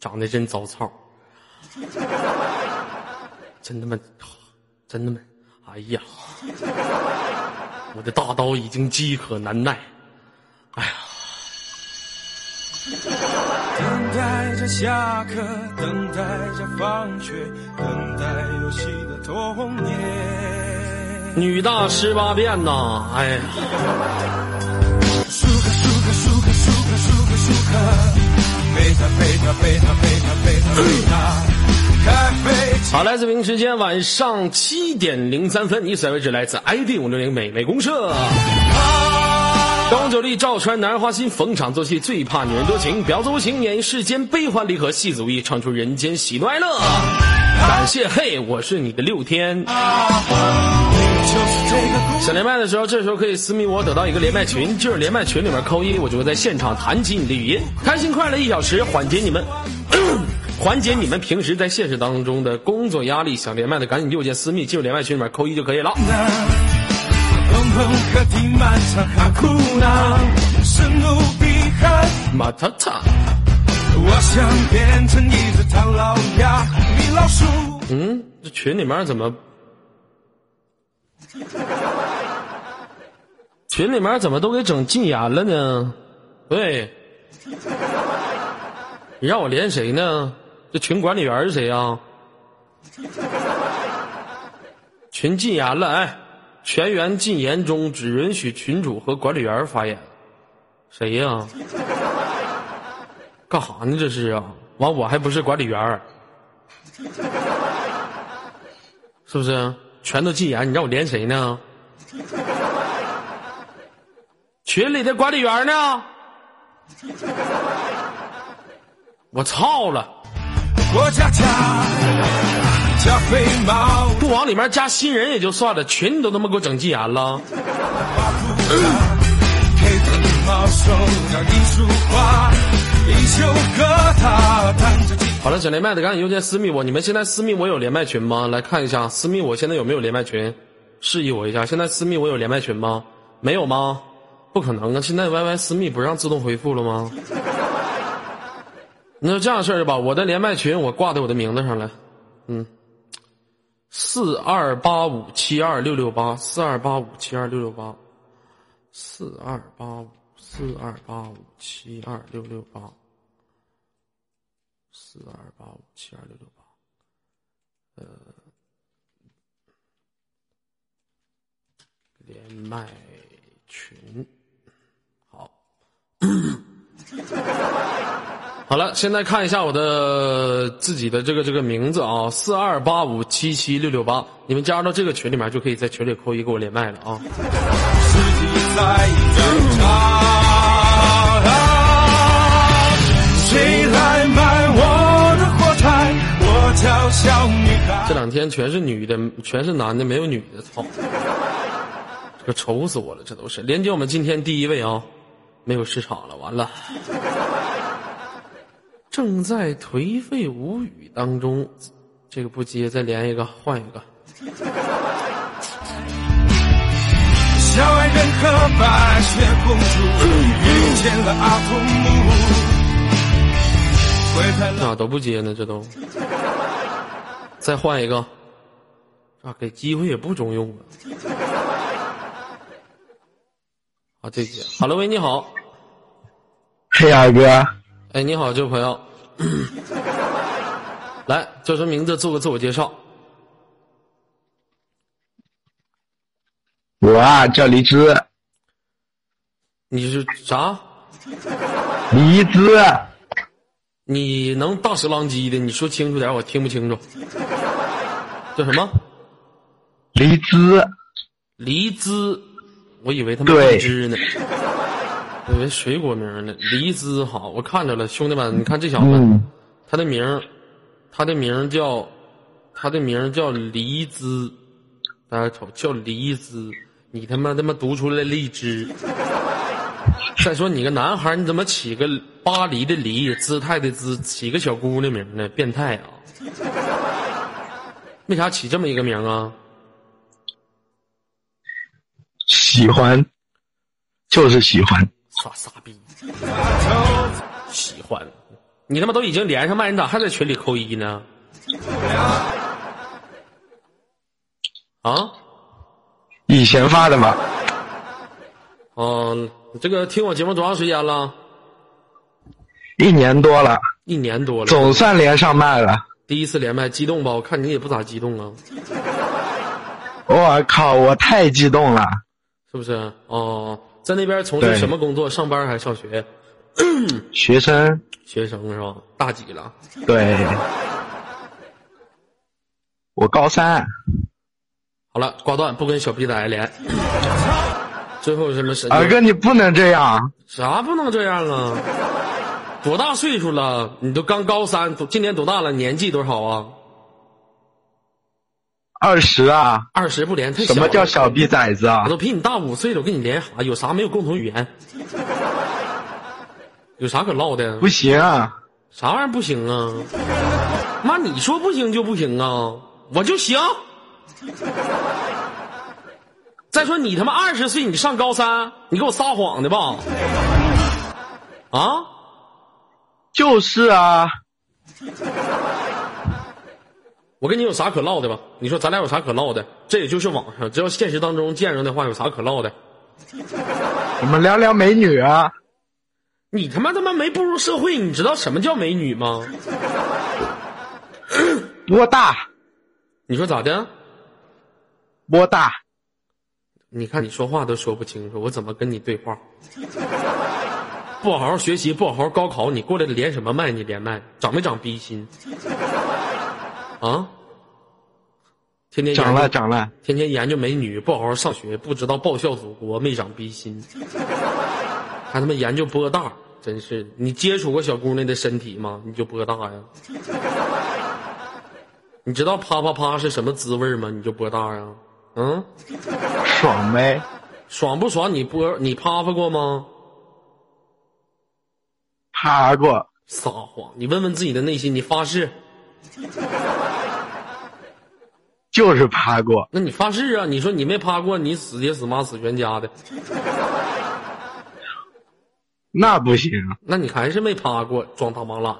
长得真糟操，真他妈，真他妈，哎呀，我的大刀已经饥渴难耐，哎呀。等待着下课，等待着放学，等待游戏的童年。女大十八变呐，哎呀，舒克舒克舒克舒克舒克舒克，好，来自北京时间晚上七点零三分，以此为止，来自 ID 五六零美美公社。高酒力照穿男人花心，逢场作戏最怕女人多情，婊子无情演绎世间悲欢离合，戏子无意唱出人间喜怒哀乐。感谢嘿，我是你的六天。想连麦的时候，这时候可以私密我，得到一个连麦群，就是连麦群里面扣一，我就会在现场弹起你的语音，开心快乐一小时，缓解你们。缓解你们平时在现实当中的工作压力，想连麦的赶紧右键私密进入连麦群里面扣一就可以了。马塔塔，我想变成一只唐老鸭，米老鼠。嗯，这群里面怎么？群里面怎么都给整禁言了呢？对，你让我连谁呢？这群管理员是谁呀、群禁言了，哎，全员禁言中，只允许群主和管理员发言。谁呀、干哈呢？这是啊？完，我还不是管理员是不是？全都禁言，你让我连谁呢？群里的管理员呢？我操了！不往里面加新人也就算了，群你都他妈给我整禁言了。好了，想连麦的赶紧右键私密我。你们现在私密我有连麦群吗？来看一下私密我现在有没有连麦群？示意我一下，现在私密我有连麦群吗？没有吗？不可能啊！现在 YY 私密不让自动回复了吗？那就这样式儿吧，我的连麦群我挂在我的名字上来，嗯，四二八五七二六六八，四二八五七二六六八，四二八五四二八五七二六六八。四二八五七二六六八，呃，连麦群，好，好了，现在看一下我的自己的这个这个名字啊，四二八五七七六六八，你们加入到这个群里面就可以在群里扣一给我连麦了啊。小女孩。这两天全是女的，全是男的，没有女的，操！这个愁死我了，这都是。连接我们今天第一位啊，没有市场了，完了。正在颓废无语当中，这个不接，再连一个，换一个。小矮人和白雪公主遇见了阿童木，回来了。咋都不接呢？这都。再换一个，啊，给机会也不中用啊。啊，这接。哈喽，喂，你好。嘿，二哥，哎，你好，这位朋友，来叫什么名字？做个自我介绍。我啊叫黎姿，你是啥？黎姿，你能大舌浪叽的？你说清楚点，我听不清楚。叫什么？黎姿，黎姿，我以为他妈对荔枝呢，我以为水果名呢。黎姿好，我看着了，兄弟们，你看这小子，嗯，他的名儿，他的名叫，他的名叫黎姿，大家瞅，叫黎姿，你他妈他妈读出来荔枝。再说你个男孩，你怎么起个巴黎的黎，姿态的姿，起个小姑娘名呢？变态啊！为啥起这么一个名啊？喜欢，就是喜欢，傻傻逼，喜欢，你他妈都已经连上麦，你咋还在群里扣一呢？啊？以前发的吧？嗯、这个听我节目多长时间了？一年多了，一年多了。总算连上麦了。第一次连麦，激动吧？我看你也不咋激动啊，我靠，我太激动了。是不是？哦，在那边从事什么工作？上班还是上学？学生，学生是吧？大几了？对，我高三，好了，挂断，不跟小逼崽连。最后什么神？二哥你不能这样。啥不能这样啊？多大岁数了？你都刚高三，今年多大了？年纪多少啊？二十啊？二十不连太小什。么叫小逼崽子啊我？都比你大五岁了，我跟你连啥？有啥没有共同语言？有啥可唠的？不行啊！啥玩意儿不行啊？妈，你说不行就不行啊？我就行。再说你他妈二十岁，你上高三，你给我撒谎的吧？啊？就是啊，我跟你有啥可唠的吧？你说咱俩有啥可唠的？这也就是网上，只要现实当中见着的话，有啥可唠的？我们聊聊美女啊。你他妈他妈没步入社会，你知道什么叫美女吗？多大？你说咋的？多大？你看你说话都说不清楚，我怎么跟你对话？不好好学习，不好好高考，你过来连什么麦？你连麦，长没长逼心？啊？天天长了，长了。天天研究美女，不好好上学，不知道报效祖国，没长逼心，还他妈研究波大，真是！你接触过小姑娘的身体吗？你就波大呀？你知道啪啪啪是什么滋味吗？你就波大呀？嗯，爽呗。爽不爽？你波你啪啪过吗？趴过。撒谎！你问问自己的内心，你发誓？就是趴过。那你发誓啊？你说你没趴过，你死爹死妈死全家的，那不行。那你还是没趴过，装大妈懒。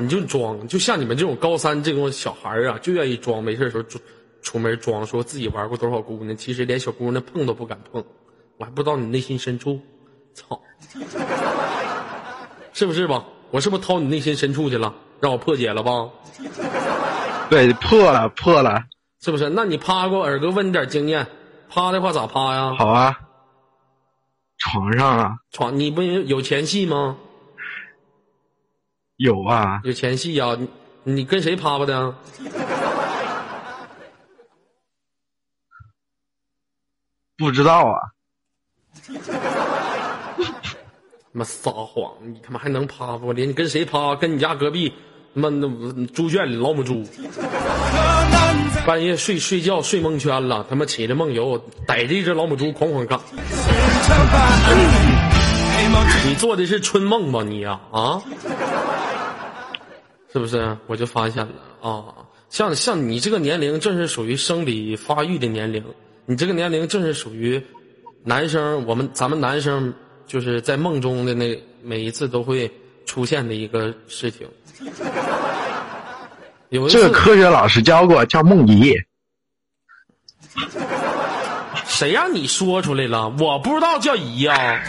你就装，就像你们这种高三这种小孩儿啊，就愿意装，没事的时候出出门装，说自己玩过多少姑娘，其实连小姑娘碰都不敢碰。我还不知道你内心深处，操，是不是吧？我是不是掏你内心深处去了，让我破解了吧？对，破了，破了。是不是？那你趴过，耳哥问你点经验，趴的话咋趴呀？好啊。床上啊，床你不有前戏吗？有啊。有前戏呀、你你跟谁趴趴的？不知道啊。他 妈撒谎！你他妈还能趴不？连你跟谁趴？跟你家隔壁他妈那猪圈里老母猪，半夜睡睡觉睡蒙圈了，他妈起来梦游，逮着一只老母猪哐哐干。你做的是春梦吧你呀啊？是不是？我就发现了啊，像像你这个年龄，正是属于生理发育的年龄。你这个年龄正是属于男生，我们咱们男生就是在梦中的那每一次都会出现的一个事情。有这个科学老师教过，叫梦遗。谁让你说出来了？我不知道叫姨啊、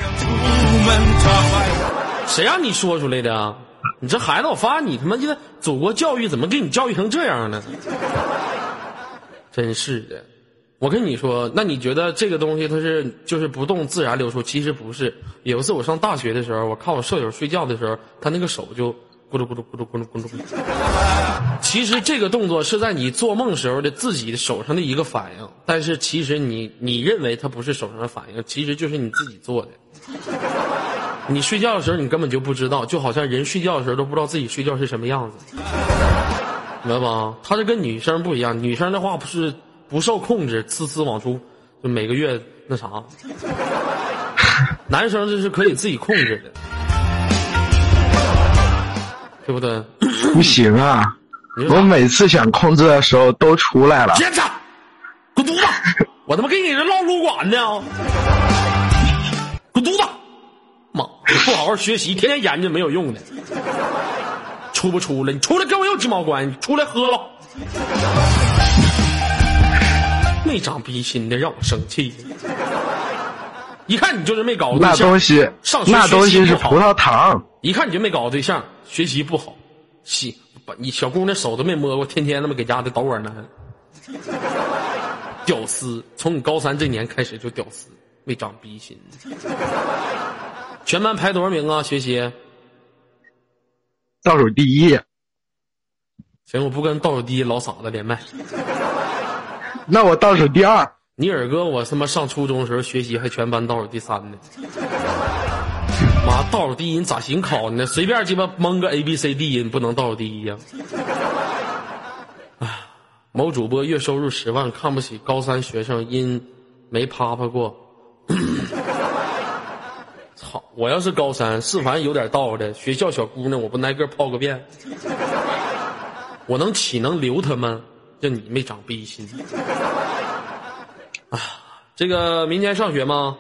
谁让你说出来的啊？你这孩子，我发现你他妈现在祖国教育怎么给你教育成这样呢？真是的，我跟你说，那你觉得这个东西它是就是不动自然流出？其实不是。有一次我上大学的时候，我看我舍友睡觉的时候，他那个手就咕噜咕噜咕噜咕噜咕噜。其实这个动作是在你做梦时候的自己手上的一个反应，但是其实你你认为它不是手上的反应，其实就是你自己做的。你睡觉的时候，你根本就不知道，就好像人睡觉的时候都不知道自己睡觉是什么样子，明白吧？他是跟女生不一样，女生的话不是不受控制，呲呲往出，就每个月那啥。男生这是可以自己控制的，对不对？不行啊！我每次想控制的时候都出来了。别吵，滚犊子！我他妈给你这唠撸管呢！滚犊子！妈你不好好学习，天天研究没有用的。出不出来？你出来跟我有鸡毛关系？出来喝了。没长逼心的，让我生气。一看你就是没搞过对那象，东西上学那东西是葡萄糖，一看你就没搞过对象，学习不好，洗把你小姑娘手都没摸过，天天他妈给家的捣碗呢。屌丝，从你高三这年开始就屌丝，没长逼心。全班排多少名啊？学习？倒数第一。行，我不跟倒数第一老傻子连麦。那我倒数第二。你尔哥，我他妈上初中的时候学习还全班倒数第三呢。妈，倒数第一你咋行考呢？随便鸡巴蒙个 A B C D，你不能倒数第一呀、啊，某主播月收入十万，看不起高三学生，因没啪啪过。操！我要是高三，是凡有点道的，学校小姑娘我不挨个泡个遍，我能岂能留他们？就你没长逼心。啊，这个明天上学吗？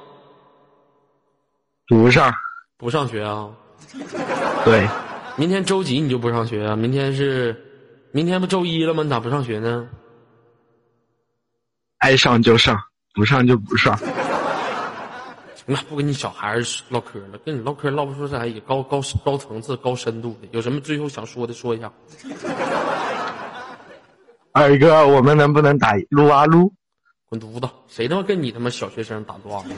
不上。不上学啊？对，明天周几你就不上学啊？明天是，明天不周一了吗？你咋不上学呢？爱上就上，不上就不上。行了，不跟你小孩儿唠嗑了，跟你唠嗑唠不出啥，也高高高层次、高深度的。有什么最后想说的说一下。二哥，我们能不能打撸啊撸？滚犊子！谁他妈跟你他妈小学生打撸啊撸？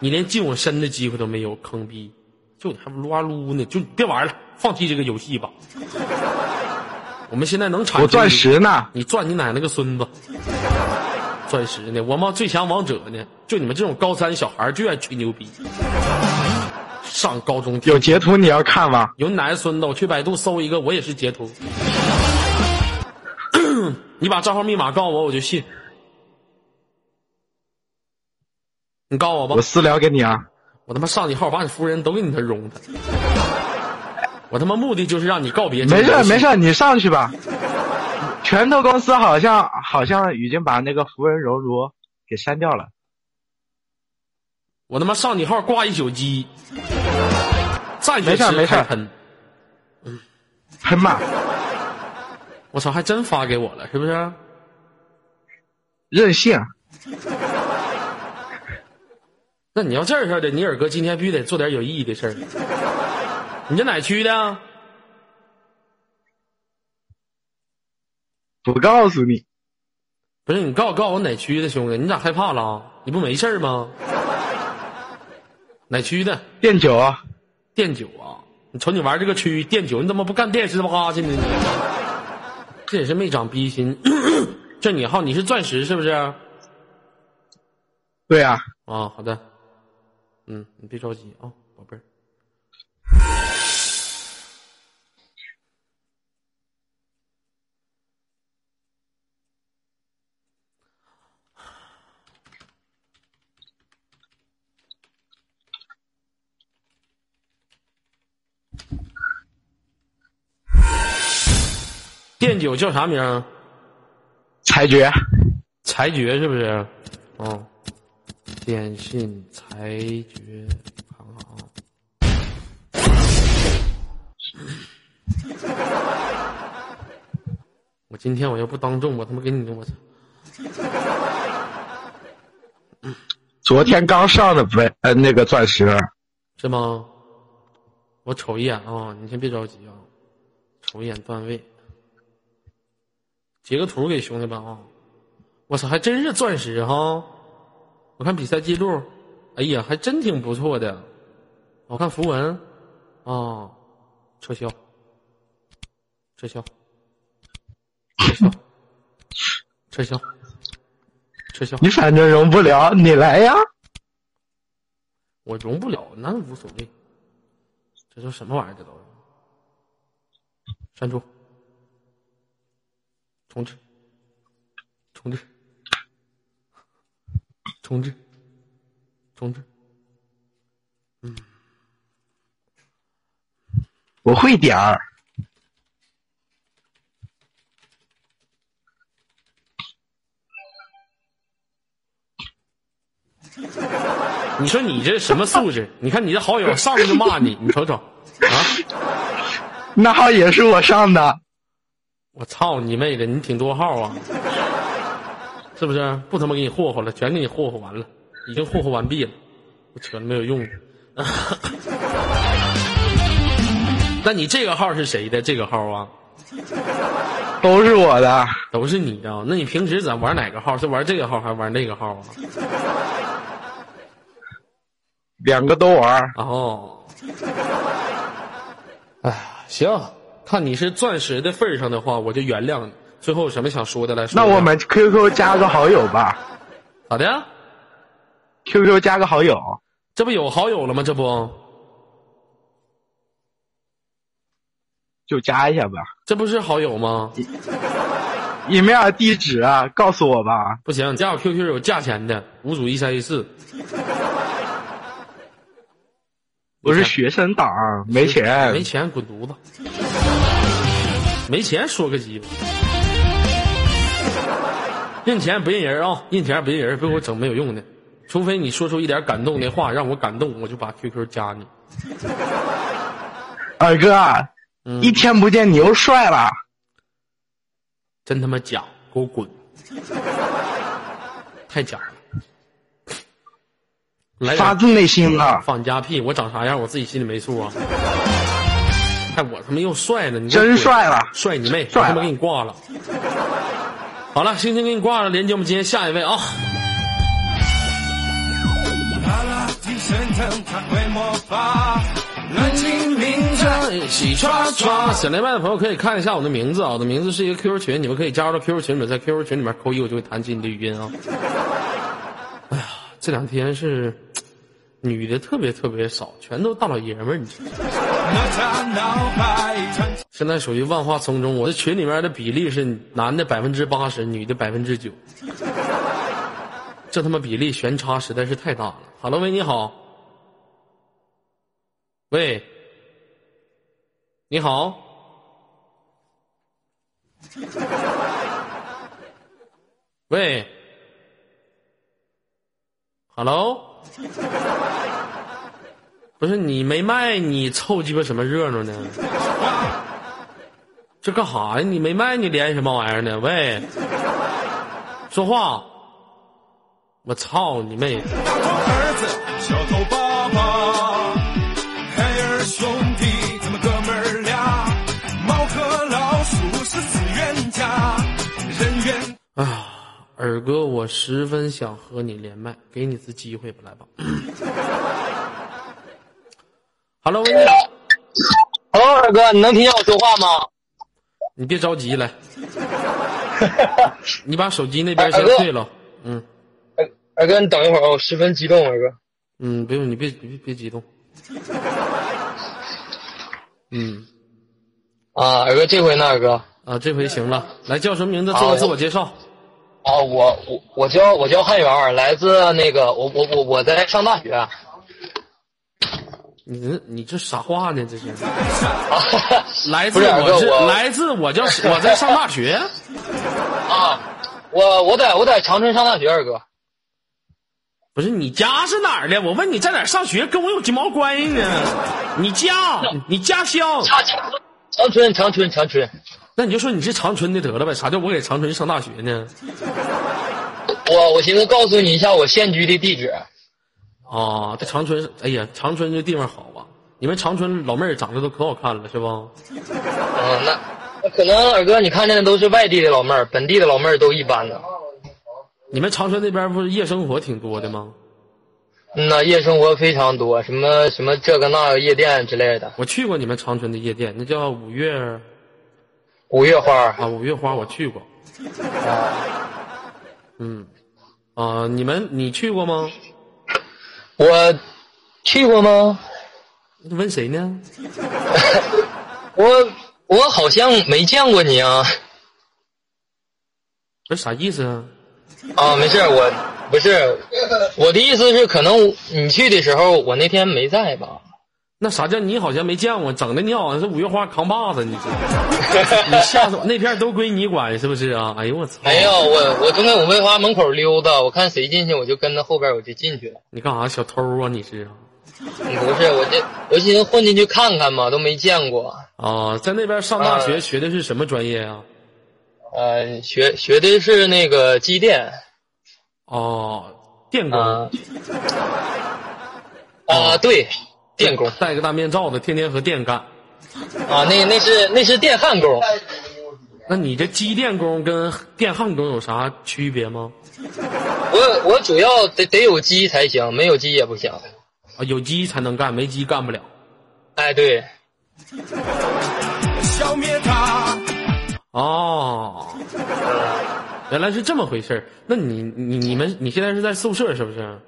你连近我身的机会都没有，坑逼！就你还不撸啊撸呢？就别玩了，放弃这个游戏吧。我们现在能产我钻石呢。你钻你奶奶个孙子！钻石呢？我妈最强王者呢？就你们这种高三小孩儿就爱吹牛逼。上高中有截图你要看吗？有你奶奶孙子，我去百度搜一个，我也是截图。你把账号密码告我，我就信。你告我吧我，私聊给你啊。我他妈上你号，把你夫人都给你他容他。我他妈目的就是让你告别这个没事没事，你上去吧。拳头公司好像好像已经把那个福人柔如给删掉了。我他妈上你号挂一宿机，站没事没事开喷。喷吧，我操，还真发给我了，是不是？任性。那你要这样的，尼尔哥今天必须得做点有意义的事儿。你这哪区的啊？不告诉你，不是你告告诉我哪区的兄弟？你咋害怕了？你不没事儿吗？哪区的？电九啊，电九啊！你瞅你玩这个区电九，你怎么不干电十八去呢？你这也是没长逼心。这你号你是钻石是不是？啊，对啊，好的。嗯，你别着急啊，宝贝儿。电九叫啥名儿？裁决。裁决是不是？哦，电信裁决，看看啊。我今天我要不当众，我他妈给你我操！昨天刚上的呗呃那个钻石，是吗？我瞅一眼啊，你先别着急啊，瞅一眼段位，截个图给兄弟们啊！我操，还真是钻石哈！我看比赛记录，哎呀，还真挺不错的。我看符文，啊，撤销，撤销，撤销，撤销，撤销。你反正容不了，你来呀。我容不了，那无所谓。这都什么玩意儿？这都是删除，重置，重置，重置，重置。我会点儿，你说你这什么素质？你看你这好友上来就骂你，你瞅瞅，啊！那号也是我上的，我操你妹的！你挺多号啊，是不是？不他妈给你霍霍了，全给你霍霍完了，已经霍霍完毕了，我扯了没有用。那你这个号是谁的？这个号啊，都是我的。都是你的。那你平时咋玩哪个号？是玩这个号还是玩那个号啊？两个都玩儿。哦，哎，行，看你是钻石的份儿上的话，我就原谅你。最后有什么想说的来说？那我们 QQ 加个好友吧咋的？，QQ 加个好友。这不有好友了吗？这不，就加一下吧。这不是好友吗？email 地址啊，告诉我吧。不行，加我 QQ 有价钱的，五组一三一四。我是学生党，没钱。没钱滚犊子！没钱说个鸡巴！认钱不认人啊，认钱不认人，别给我整没有用的。除非你说出一点感动的话，让我感动，我就把 QQ 加你。二哥，嗯一天不见你又帅了。真他妈假！给我滚！太假了！来发自内心的，放你家屁！我长啥样，我自己心里没数啊！看我他妈又帅了，你真帅了。帅你妹！我帅他妈给你挂了。好了，星星给你挂了，连接我们今天下一位啊！想连麦的朋友可以看一下我的名字啊，我的名字是一个 QQ 群，你们可以加入到 QQ 群里面，在 QQ 群里面扣一，我就会弹起你的语音啊。哎呀，这两天是女的特别特别少，全都大老爷们儿，你现在属于万花丛中，我这群里面的比例是男的百分之八十，女的百分之九，这他妈比例悬差实在是太大了。哈喽，喂，你好，喂，你好，喂，Hello，不是你没麦，你凑鸡巴什么热闹呢？这干哈呀？你没麦，你连什么玩意儿呢？喂，说话！我操你妹！大头儿子，小头爸爸，海尔兄弟，咱们哥们儿俩，猫和老鼠是死冤家，人缘啊，二哥，我十分想和你连麦，给你次机会吧，来吧。Hello，喂，你好，Hello，二哥，你能听见我说话吗？你别着急，来，你把手机那边先退了。嗯二二哥，你等一会儿，我十分激动，二哥。嗯，不用，你别别别激动。嗯啊，二哥，这回呢，二哥？啊，这回行了，来叫什么名字？做个自我介绍。啊，我我我叫我叫汉元，来自那个我我我我在上大学。你这你这啥话呢？这是啊，来自我是来自我叫 我在上大学。啊，我我在我在长春上大学，二哥。不是你家是哪儿的？我问你在哪儿上学，跟我有鸡毛关系呢？你家，你家乡，长长春长春长春，那你就说你是长春的得了呗？啥叫我给长春上大学呢？我我寻思告诉你一下我现居的地址。啊，在长春，哎呀，长春这地方好啊！你们长春老妹儿长得都可好看了，是不？嗯，那那可能二哥你看见的都是外地的老妹儿，本地的老妹儿都一般的。你们长春那边不是夜生活挺多的吗？嗯呐，夜生活非常多，什么什么这个那个夜店之类的，我去过你们长春的夜店，那叫五月五月花。啊，五月花我去过。嗯，啊，你们你去过吗？我去过吗？问谁呢？我我好像没见过你啊。这啥意思啊？啊，没事，我不是我的意思是，可能你去的时候，我那天没在吧？那啥叫你好像没见过，整的你好像是五月花扛把子，你吓死我！那片都归你管是不是啊？哎呦我操！没有，我我从那五月花门口溜达，我看谁进去，我就跟着后边，我就进去了。你干啥小偷啊？你是不是，我这我寻思混进去看看嘛，都没见过。啊，在那边上大学学的是什么专业啊？呃，学学的是那个机电。哦，电工。啊，对。电工戴个大面罩的，天天和电干。啊，那那是那是电焊工。那你这机电工跟电焊工有啥区别吗？我我主要得得有机才行，没有机也不行。啊，有机才能干，没机干不了。哎，对。消灭他。哦，原来是这么回事那你你你们你现在是在宿舍是不是？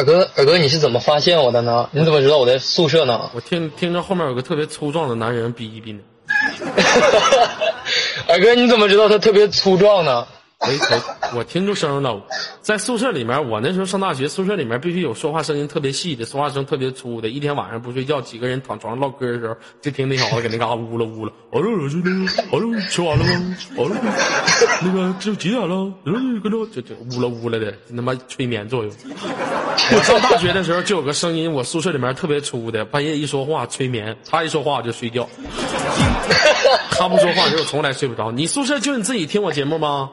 二哥，二哥，你是怎么发现我的呢？你怎么知道我在宿舍呢？我听听着后面有个特别粗壮的男人逼逼呢。二哥，你怎么知道他特别粗壮呢？我我我听出声了，在宿舍里面，我那时候上大学，宿舍里面必须有说话声音特别细的，说话声特别粗的。一天晚上不睡觉，几个人躺床上唠嗑的时候，就听那小子搁那嘎呜了呜了。哦喽，是那个，哦喽，吃完了吗？哦喽，那个这几点了？嗯，搁这就就呜了呜了的，他妈催眠作用。我上大学的时候就有个声音，我宿舍里面特别粗的，半夜一说话催眠，他一说话我就睡觉。他不说话就从来睡不着。你宿舍就你自己听我节目吗？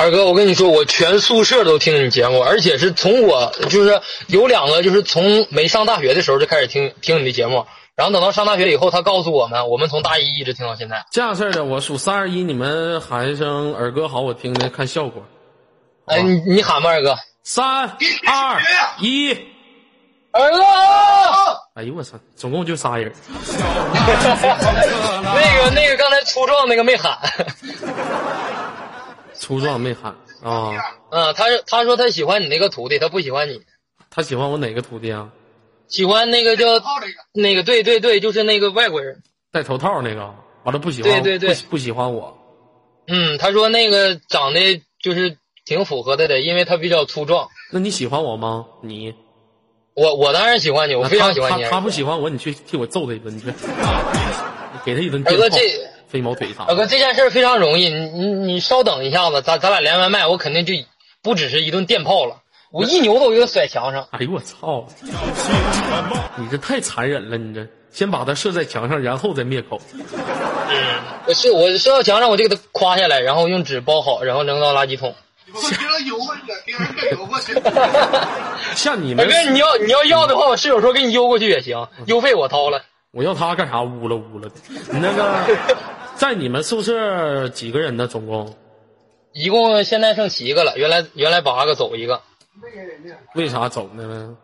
二哥，我跟你说，我全宿舍都听你节目，而且是从我就是有两个，就是从没上大学的时候就开始听听你的节目，然后等到上大学以后，他告诉我们，我们从大一一直听到现在。这样式的，我数三二一，你们喊一声“二哥好”，我听听看效果。哎，你你喊吧，二哥。三二一，二哥。哎呦我操，总共就仨人。那个那个刚才粗壮那个没喊。粗壮没喊啊！嗯，他他说他喜欢你那个徒弟，他不喜欢你。他喜欢我哪个徒弟啊？喜欢那个叫那个对对对，就是那个外国人戴头套那个，完了不喜欢对对对不喜欢我。嗯，他说那个长得就是挺符合他的，因为他比较粗壮。那你喜欢我吗？你？我我当然喜欢你，我非常喜欢你。他他不喜欢我，你去替我揍他一顿，你去，给他一顿。二哥这。飞毛腿啥？大哥，这件事非常容易，你你你稍等一下子，咱咱俩连完麦，我肯定就不只是一顿电炮了，我一扭头我就甩墙上。哎呦我操！你这太残忍了，你这先把它射在墙上，然后再灭口。嗯，我射我射到墙上，我就给它夸下来，然后用纸包好，然后扔到垃圾桶。像你们，哥你要你要要的话，我室友说给你邮过去也行，邮费我掏了。我要他干啥？污了污了的。你那个。在你们宿舍几个人呢？总共，一共现在剩七个了。原来原来八个，走一个。为啥走呢？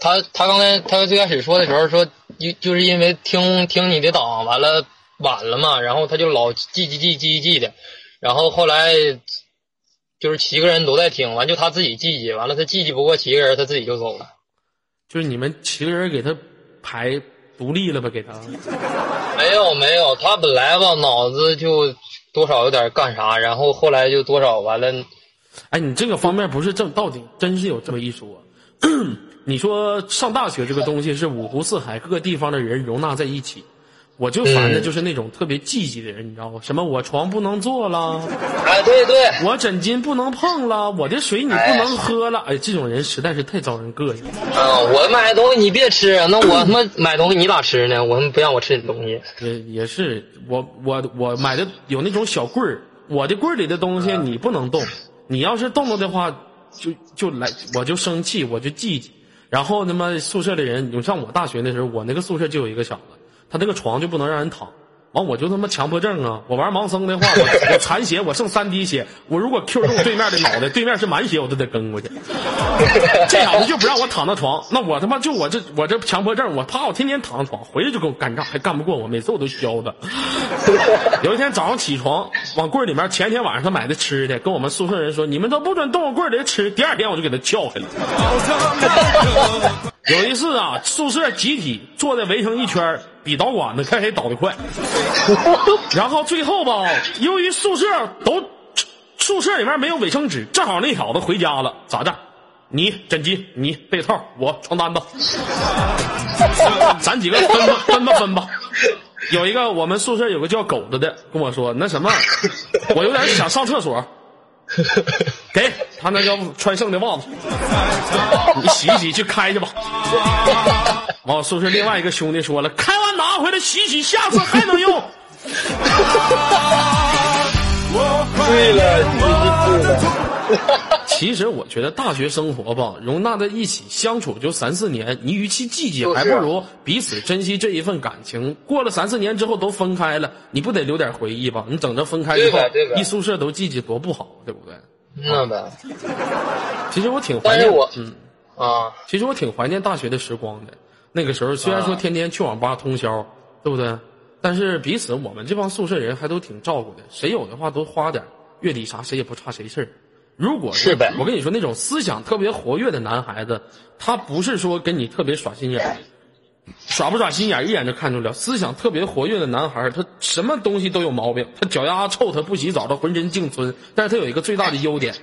他他刚才他最开始说的时候说，就就是因为听听你的档，完了晚了嘛，然后他就老记记记记记的，然后后来就是七个人都在听，完就他自己记记，完了他记记不过七个人，他自己就走了。就是你们七个人给他排。独立了吧？给他 没有没有，他本来吧脑子就多少有点干啥，然后后来就多少完了。哎，你这个方面不是正到底真是有这么一说？你说上大学这个东西是五湖四海各个地方的人容纳在一起。我就烦的就是那种特别积极的人，你知道吗？什么我床不能坐了，哎，对对，我枕巾不能碰了，我的水你不能喝了，哎，这种人实在是太招人膈应。啊，我买东西你别吃，那我他妈买东西你咋吃呢？我他妈不让我吃你东西。也也是，我我我买的有那种小柜儿，我的柜儿里的东西你不能动，你要是动了的话，就就来我就生气，我就记记。然后他妈宿舍的人，你像我大学那时候，我那个宿舍就有一个小子。他那个床就不能让人躺，完我就他妈强迫症啊！我玩盲僧的话，我我残血，我剩三滴血，我如果 Q 中对面的脑袋，对面是满血，我都得跟过去。这小子就不让我躺到床，那我他妈就我这我这强迫症，我怕我天天躺床，回来就跟我干仗，还干不过我，每次我都削他。有一天早上起床，往柜里面前天晚上他买的吃的，跟我们宿舍人说：“你们都不准动我柜里的吃。”第二天我就给他撬开了。有一次啊，宿舍集体坐在围成一圈比导管子看谁倒的快。然后最后吧，由于宿舍都宿舍里面没有卫生纸，正好那小子回家了，咋的？你枕巾，你被套，我床单子，咱几个分吧分吧分吧。有一个我们宿舍有个叫狗子的跟我说，那什么，我有点想上厕所，给他那叫穿剩的袜子，你洗一洗去开去吧。完，哦宿舍另外一个兄弟说了，开完拿回来洗洗，下次还能用。对了，你对了。其实我觉得大学生活吧，容纳在一起相处就三四年，你与其计较，还不如彼此珍惜这一份感情。过了三四年之后都分开了，你不得留点回忆吧？你整着分开之后一宿舍都记记多不好，对不对？那呗，其实我挺怀念，我嗯，啊，其实我挺怀念大学的时光的。那个时候虽然说啊天天去网吧通宵，对不对？但是彼此我们这帮宿舍人还都挺照顾的，谁有的话都花点月底啥，谁也不差谁事儿。如果是呗我跟你说，那种思想特别活跃的男孩子，他不是说跟你特别耍心眼，耍不耍心眼一眼就看出了。思想特别活跃的男孩，他什么东西都有毛病，他脚丫臭，他不洗澡，他浑身净皴。但是他有一个最大的优点，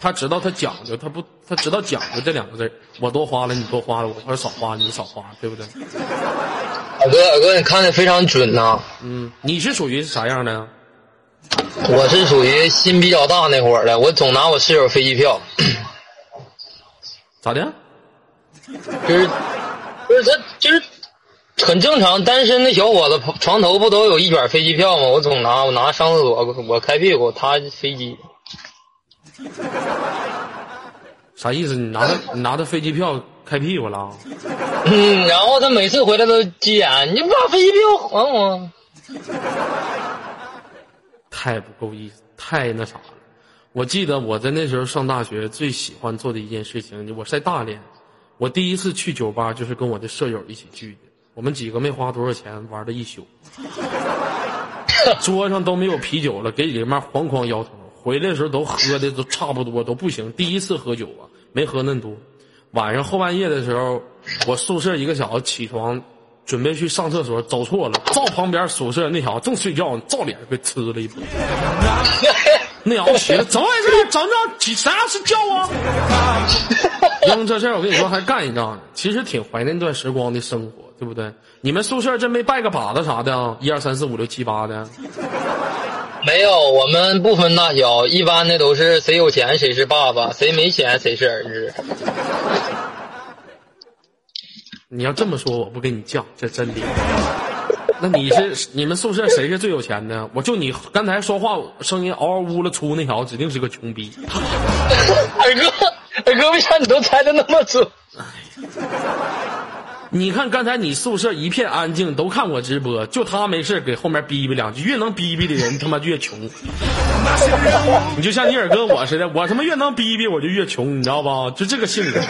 他知道他讲究，他不，他知道讲究这两个字儿我多花了，你多花了；我少花，你少花，对不对？二哥，二哥，你看的非常准呐、嗯，你是属于啥样的？我是属于心比较大那会儿的，我总拿我室友飞机票，咋的？就是不是他就是很正常，单身的小伙子床头不都有一卷飞机票吗？我总拿我拿上厕所，我开屁股，他飞机。啥意思？你拿着你拿着飞机票开屁股了？嗯，然后他每次回来都急眼，你不把飞机票还我？太不够意思，太那啥了。我记得我在那时候上大学最喜欢做的一件事情，我在大连，我第一次去酒吧就是跟我的舍友一起去的，我们几个没花多少钱，玩了一宿，桌上都没有啤酒了，给里面哐哐摇头，回来的时候都喝的都差不多，都不行。第一次喝酒啊，没喝那么多。晚上后半夜的时候，我宿舍一个小子起床，准备去上厕所，走错了，照旁边宿舍那小子正睡觉呢，照脸给吃了一波。那小子起来，怎么回事？怎么着？起啥是叫啊？因为这事儿，我跟你说，还干一仗呢。其实挺怀念那段时光的生活，对不对？你们宿舍真没拜个把子啥的啊？一二三四五六七八的，没有，我们不分大小，一般的都是谁有钱谁是爸爸，谁没钱谁是儿子。你要这么说，我不跟你犟，这真理。那你是你们宿舍谁是最有钱的？我就你刚才说话声音嗷嗷呜了出那条，指定是个穷逼。二哥，二哥，为啥你都猜的那么准？你看刚才你宿舍一片安静，都看我直播，就他没事给后面逼逼两句，越能逼逼的人他妈越穷。你就像你二哥我似的，我他妈越能逼逼我就越穷，你知道吧？就这个性格。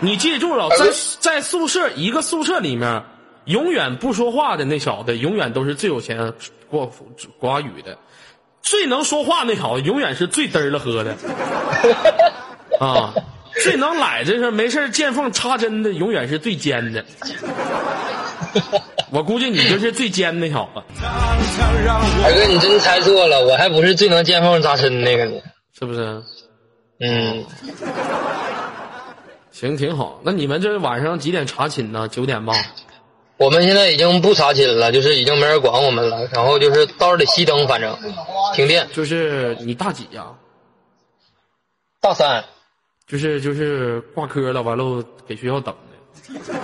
你记住了，在在宿舍一个宿舍里面，永远不说话的那小子，永远都是最有钱寡寡语的；最能说话那小子，永远是最嘚儿了喝的。啊，最能来这是没事儿见缝插针的，永远是最尖的。我估计你就是最尖那小子，二哥，你真猜错了，我还不是最能见缝插针那个呢。是不是？嗯，行，挺好。那你们这晚上几点查寝呢？九点吧。我们现在已经不查寝了，就是已经没人管我们了，然后就是到时候得熄灯，反正停电。就是你大几呀、大三，就是就是挂科了，完了给学校等的。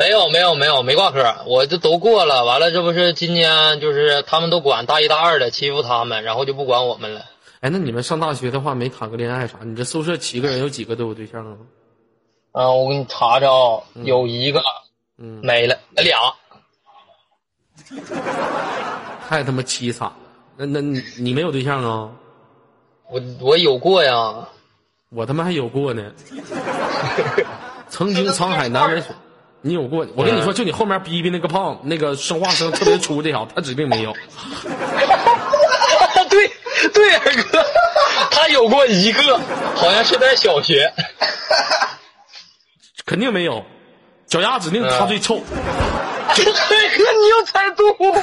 没有没有没有没挂科，我这都过了。完了，这不是今年就是他们都管大一大二的欺负他们，然后就不管我们了。哎，那你们上大学的话没谈个恋爱啥？你这宿舍七个人有几个都有对象啊？啊，我给你查查啊，有一个嗯，没了，俩。太他妈凄惨了。那那你你没有对象啊？我我有过呀，我他妈还有过呢。曾经沧海难为水，你有过？我跟你说，就你后面逼逼那个胖，那个说话声特别粗这小子，他指定没有。对对，二哥，他有过一个，好像是在小学。肯定没有，脚丫指定他最臭。二哥，你又猜对了。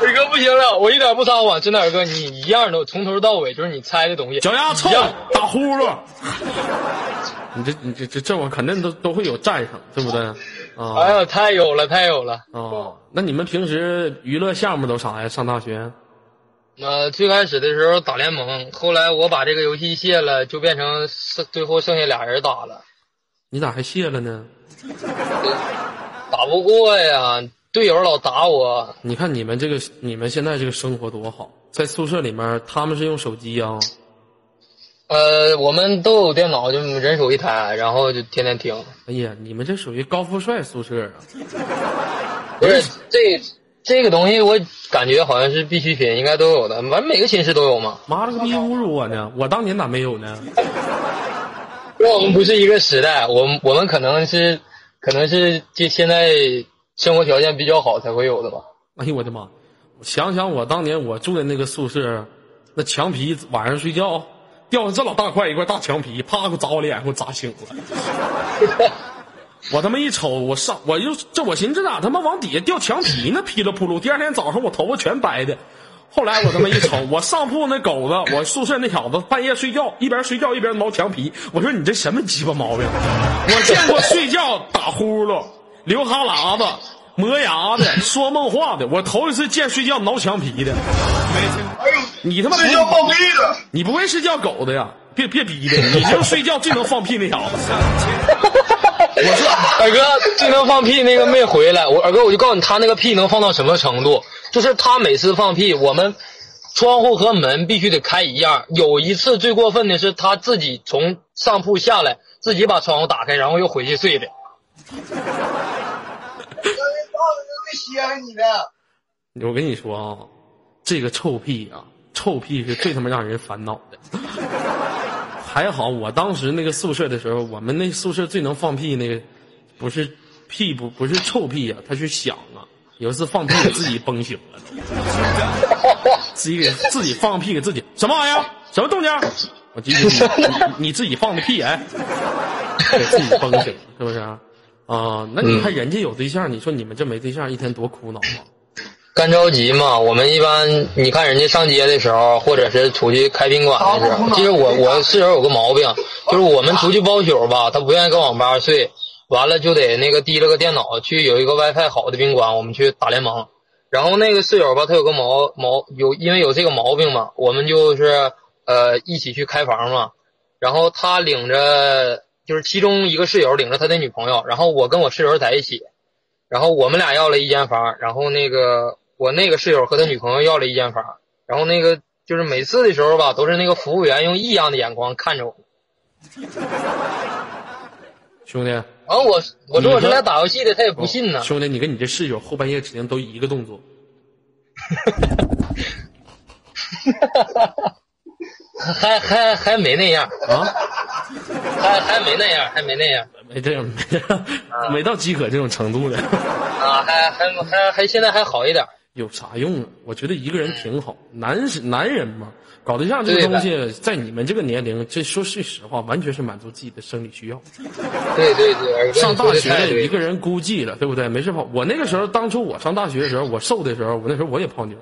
二哥，不行了，我一点不撒谎，真的二哥，你一样的，从头到尾就是你猜的东西。脚丫臭，打呼噜。你这你这这这我肯定都都会有占上，对不对？啊哎呀，太有了，太有了。哦，那你们平时娱乐项目都啥呀？上大学？呃，最开始的时候打联盟，后来我把这个游戏卸了，就变成剩最后剩下俩人打了，你咋还卸了呢？打不过呀，队友老打我。你看你们这个，你们现在这个生活多好，在宿舍里面，他们是用手机啊，呃，我们都有电脑，就人手一台，然后就天天听。哎呀，你们这属于高富帅宿舍啊！不是这这个东西，我感觉好像是必需品，应该都有的，反正每个寝室都有嘛。妈了个逼，侮辱我呢！我当年咋没有呢？跟我们不是一个时代，我们我们可能是可能是这现在生活条件比较好才会有的吧。哎呦我的妈！想想我当年我住的那个宿舍，那墙皮晚上睡觉掉下这老大块一块大墙皮，啪给我砸我脸，给我砸醒了。我他妈一瞅，我上我就这我寻思这咋他妈往底下掉墙皮呢？噼里扑噜，第二天早上我头发全白的。后来我他妈一瞅，我上铺那狗子，我宿舍那小子半夜睡觉，一边睡觉一边挠墙皮。我说你这什么鸡巴毛病？我见过睡觉打呼噜、流哈喇子、磨牙的、说梦话的，我头一次见睡觉挠墙皮的。还有你他妈睡觉放屁的，你不会是叫狗的呀？别别逼的，你就是睡觉最能放屁那小子。我说二哥最能放屁那个没回来，我二哥我就告诉你，他那个屁能放到什么程度？就是他每次放屁，我们窗户和门必须得开一样。有一次最过分的是，他自己从上铺下来，自己把窗户打开，然后又回去睡的。会歇着你的。我跟你说啊，这个臭屁啊，臭屁是最他妈让人烦恼的。还好我当时那个宿舍的时候，我们那宿舍最能放屁那个，不是屁不不是臭屁啊，它是响啊。有一次放屁给自己崩醒了，自己给自己放屁给自己什么玩意儿？什么动静？我记得你你你自己放的屁哎，给自己崩醒了，是不是啊？啊，那你看人家有对象，你说你们这没对象，一天多苦恼啊！干着急嘛，我们一般你看人家上街的时候，或者是出去开宾馆的时候，其实我我室友有个毛病，就是我们出去包宿吧，他不愿意跟网吧睡，完了就得那个提了个电脑去有一个 WiFi 好的宾馆，我们去打联盟。然后那个室友吧，他有个毛毛有因为有这个毛病嘛，我们就是呃一起去开房嘛，然后他领着就是其中一个室友领着他的女朋友，然后我跟我室友在一起，然后我们俩要了一间房，然后那个我那个室友和他女朋友要了一间房，然后那个就是每次的时候吧，都是那个服务员用异样的眼光看着我。兄弟，然后我我说我是来打游戏的，他也不信呢。兄弟，你跟你这室友后半夜指定都一个动作，还还还没那样，啊，还还没那样，还没那样没这样，没这样，没到饥渴这种程度的，啊，还还还还现在还好一点。有啥用啊？我觉得一个人挺好，男是男人嘛，搞对象这个东西，在你们这个年龄，这说句实话，完全是满足自己的生理需要。对对对，上大学一个人孤寂了，对不对？没事泡。我那个时候，当初我上大学的时候，我瘦的时候，我那时候我也泡妞，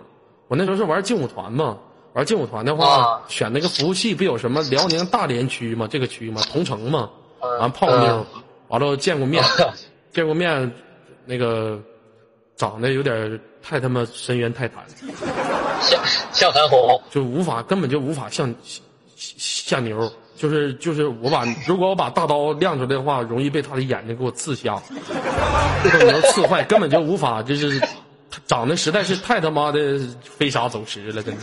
我那时候是玩劲舞团嘛。玩劲舞团的话，啊选那个服务器不有什么辽宁大连区嘛，这个区嘛，同城嘛，嗯完泡妞嗯，完了见过面，见过面，那个长得有点太他妈深渊泰坦，像像韩红，就无法根本就无法像下牛，就是就是我把如果我把大刀亮出来的话，容易被他的眼睛给我刺瞎，被牛刺坏，根本就无法就是长得实在是太他妈的飞沙走石了，真的，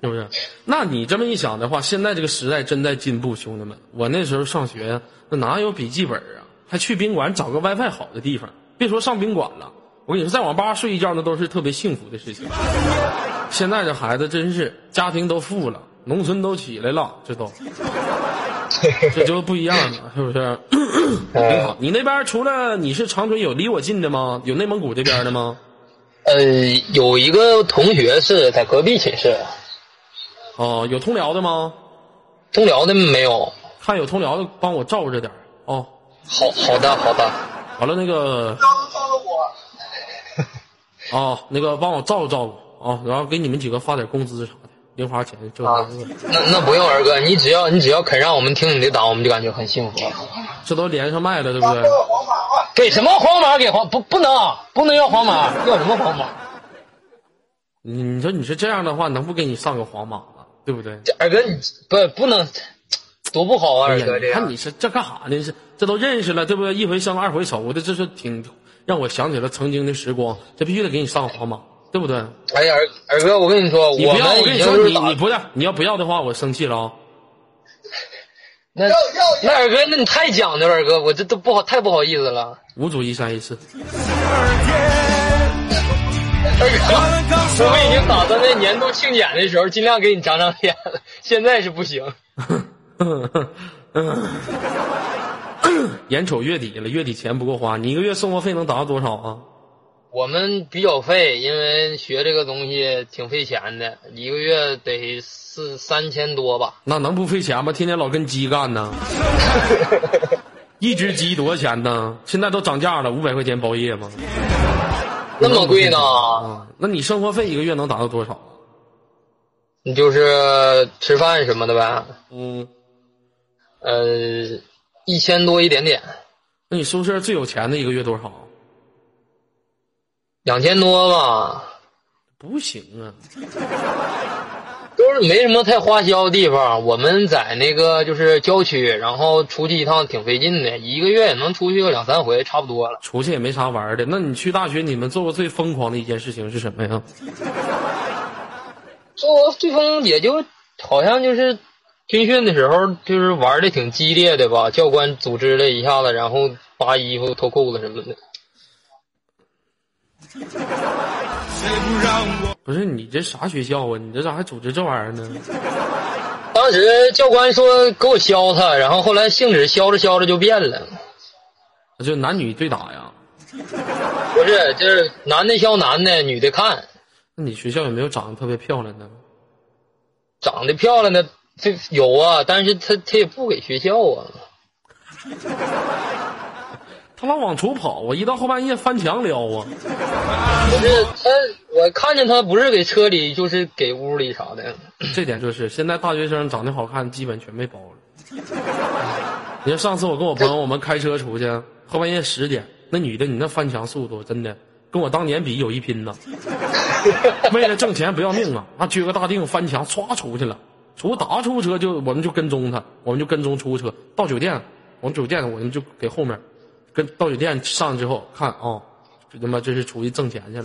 是不是？那你这么一想的话，现在这个时代真在进步，兄弟们，我那时候上学那哪有笔记本啊？还去宾馆找个 WiFi 好的地方，别说上宾馆了。我跟你说，在网吧睡一觉那都是特别幸福的事情。现在这孩子真是家庭都富了，农村都起来了，这都，这就不一样了，是不是？挺好。你那边除了你是长春，有离我近的吗？有内蒙古这边的吗？呃，有一个同学是在隔壁寝室，哦，有通辽的吗？通辽的没有。看有通辽的，帮我照着点儿哦。好好的好的，完了那个，啊，那个帮我照顾照顾啊，然后给你们几个发点工资啥的，零花钱这啊那个，那那不用二哥，你只要你只要肯让我们听你的档，我们就感觉很幸福。这都连上麦了，对不对？给什么黄马？给黄不不能不能要黄马，要什么黄马？你你说你是这样的话，能不给你上个黄马吗？对不对？这二哥你不不能，多不好啊！二哥你看你是这干啥呢？是这都认识了，对不对？一回生二回熟的，这是挺让我想起了曾经的时光。这必须得给你上个皇马，对不对？哎呀，二二哥，我跟你说，你不要，我跟你说，你你不要，你要不要的话，我生气了啊！那那二哥，那你太讲究了，二哥，我这都不好，太不好意思了。五组一三一四，二哥，我们已经打算在年度庆典的时候尽量给你长长脸了，现在是不行。眼瞅月底了，月底钱不够花，你一个月生活费能达到多少啊？我们比较费，因为学这个东西挺费钱的，一个月得四三千多吧。那能不费钱吗？天天老跟鸡干呢。一只鸡多少钱呢？现在都涨价了，五百块钱包夜吗？那么贵呢？啊，那你生活费一个月能达到多少？你就是吃饭什么的呗，嗯，呃，一千多一点点，那你宿舍最有钱的一个月多少？两千多吧，不行啊，都是没什么太花销的地方。我们在那个就是郊区，然后出去一趟挺费劲的，一个月也能出去个两三回，差不多了。出去也没啥玩的。那你去大学，你们做过最疯狂的一件事情是什么呀？做最疯也就好像就是军训的时候，就是玩的挺激烈的吧。教官组织了一下子，然后扒衣服、脱裤子什么的。不是你这啥学校啊？你这咋还组织这玩意儿呢？当时教官说给我削他，然后后来性质削着削着就变了，就男女对打呀？不是就是男的削男的，女的看。那你学校有没有长得特别漂亮的？长得漂亮的这有啊，但是他他也不给学校啊。他老往出跑啊！一到后半夜翻墙撩啊！不是他，我看见他不是给车里，就是给屋里啥的。这点就是，现在大学生长得好看，基本全被包了。你说上次我跟我朋友我们开车出去，后半夜十点，那女的你那翻墙速度真的跟我当年比有一拼呐！为了挣钱不要命啊！那撅个大腚翻墙唰出去了，出打出租车就我们就跟踪他，我们就跟踪出租车到酒店，我们酒店我们就给后面跟到酒店上之后看啊、这他妈这是出去挣钱去了。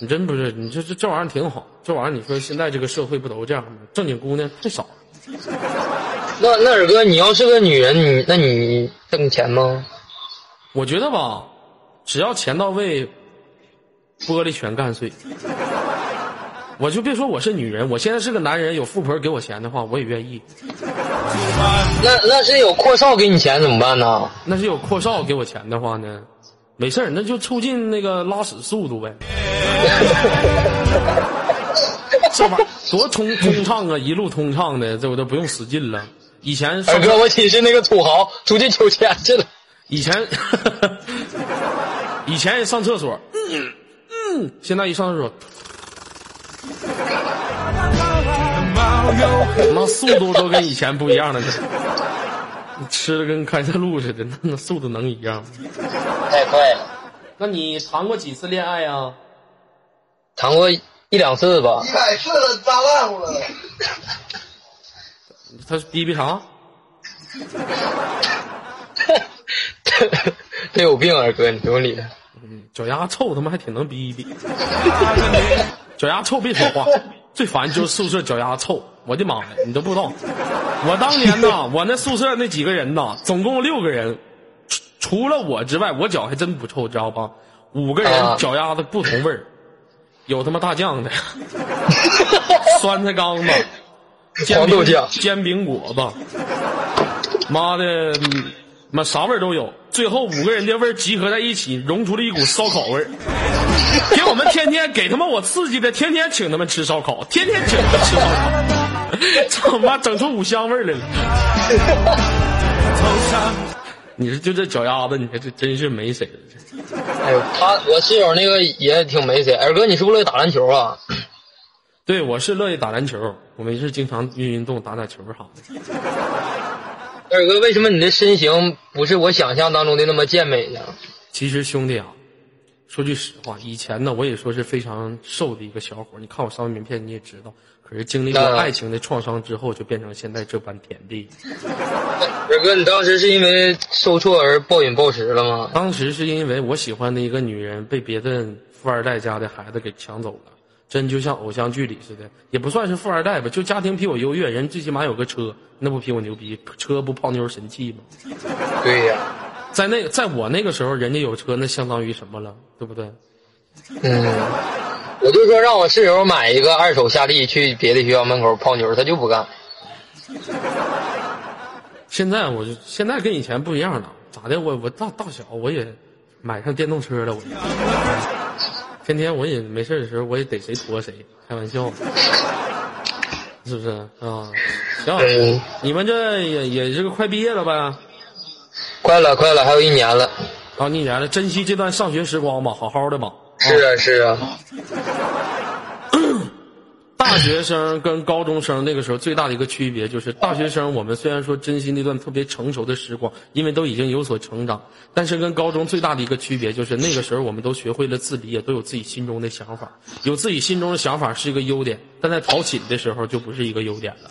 你真不是，你这这这玩意儿挺好，这玩意儿你说现在这个社会不都这样吗？正经姑娘太少了。那那二哥，你要是个女人，你那你挣钱吗？我觉得吧，只要钱到位，玻璃全干碎。我就别说我是女人，我现在是个男人，有富婆给我钱的话，我也愿意。那那是有阔少给你钱怎么办呢？那是有阔少给我钱的话呢，没事儿，那就促进那个拉屎速度呗。这玩意儿多通通畅啊，一路通畅的，这我都不用使劲了。以前上二哥，我寝室那个土豪出去求钱去了。以前 以前上厕所，嗯嗯，现在一上厕所，那速度都跟以前不一样了这。你吃的跟开塞露似的，那那速度能一样吗？太快了，那你谈过几次恋爱啊？谈过一两次吧。一百次了，扎烂乎了。他是逼逼啥？他有病，啊哥，你不用理他。脚丫臭，他妈还挺能逼逼。脚丫臭别说话，最烦就是宿舍脚丫臭。我的妈呀，你都不知道，我当年呐，我那宿舍那几个人呐，总共六个人，除除了我之外，我脚还真不臭，知道吧？五个人啊。脚丫子不同味儿，有他妈大酱的，酸菜缸子，黄豆酱。煎饼果子，妈的，嗯妈啥味儿都有。最后五个人的味儿集合在一起，融出了一股烧烤味儿。给我们天天给他妈我刺激的，天天请他们吃烧烤，天天请他们吃烧烤，操妈整出五香味儿来了。你说就这脚丫子，你看这真是没谁了。哎呦，他我室友那个也挺没谁。二哥，你是不是乐意打篮球啊？对我是乐意打篮球，我没事经常运运动，打打球啥的。二哥，为什么你的身形不是我想象当中的那么健美呢？其实兄弟啊，说句实话，以前呢我也说是非常瘦的一个小伙儿，你看我上名片你也知道。可是经历过爱情的创伤之后，就变成现在这般田地。二哥，你当时是因为受挫而暴饮暴食了吗？当时是因为我喜欢的一个女人被别的富二代家的孩子给抢走了，真就像偶像剧里似的，也不算是富二代吧，就家庭比我优越，人最起码有个车，那不比我牛逼？车不泡妞神器吗？对呀、在那在我那个时候，人家有车，那相当于什么了，对不对？嗯，我就说让我室友买一个二手夏利去别的学校门口泡妞，他就不干。现在我就现在跟以前不一样了，咋的？我我大大小我也买上电动车了，我天天我也没事的时候我也逮谁拖谁，开玩笑，是不是啊？行，嗯，你们这也也这个快毕业了呗？快了，快了，还有一年了。好，一年了，珍惜这段上学时光吧，好好的吧。是啊，是啊，大学生跟高中生那个时候最大的一个区别就是，大学生我们虽然说珍惜那段特别成熟的时光，因为都已经有所成长，但是跟高中最大的一个区别就是，那个时候我们都学会了自理，也都有自己心中的想法。有自己心中的想法是一个优点，但在讨寝的时候就不是一个优点了。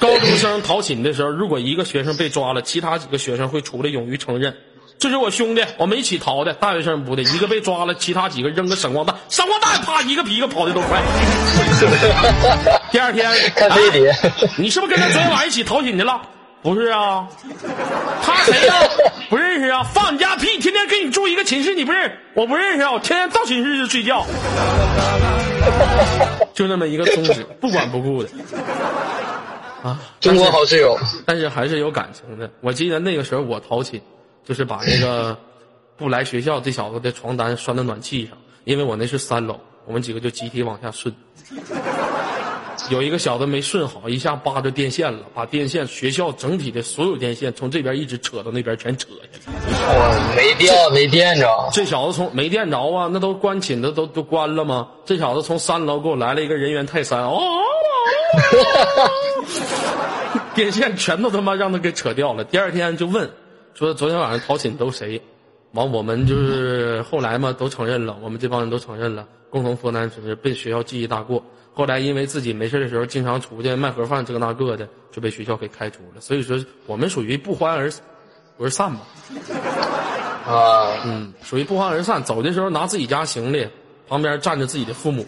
高中生讨寝的时候，如果一个学生被抓了，其他几个学生会出来勇于承认。这是我兄弟，我们一起逃的。大学生不的，一个被抓了，其他几个扔个闪光弹，闪光弹啪一个比一个跑的都快。第二天看飞碟。啊你是不是跟他昨天晚上一起逃寝去了？不是啊，他谁呀、不认识啊！放你家屁！天天跟你住一个寝室，你不认？我不认识啊！我天天到寝室就睡觉，就那么一个宗旨，不管不顾的啊！中国好室友。但是还是有感情的。我记得那个时候我逃寝，就是把那个不来学校这小子的床单拴到暖气上，因为我那是三楼，我们几个就集体往下顺。有一个小子没顺好，一下扒着电线了，把电线学校整体的所有电线从这边一直扯到那边全扯下来。我，没电没电着。这小子从没电着啊，那都关寝的都都关了吗？这小子从三楼给我来了一个人猿泰山，哦，电线全都他妈让他给扯掉了。第二天就问，说昨天晚上逃寝都谁？完我们就是 后来嘛都承认了，我们这帮人都承认了，共同负担是被学校记一大过。后来因为自己没事的时候经常出去卖盒饭这个那个的，就被学校给开除了。所以说我们属于不欢而而散吧。啊，嗯，属于不欢而散。走的时候拿自己家行李，旁边站着自己的父母，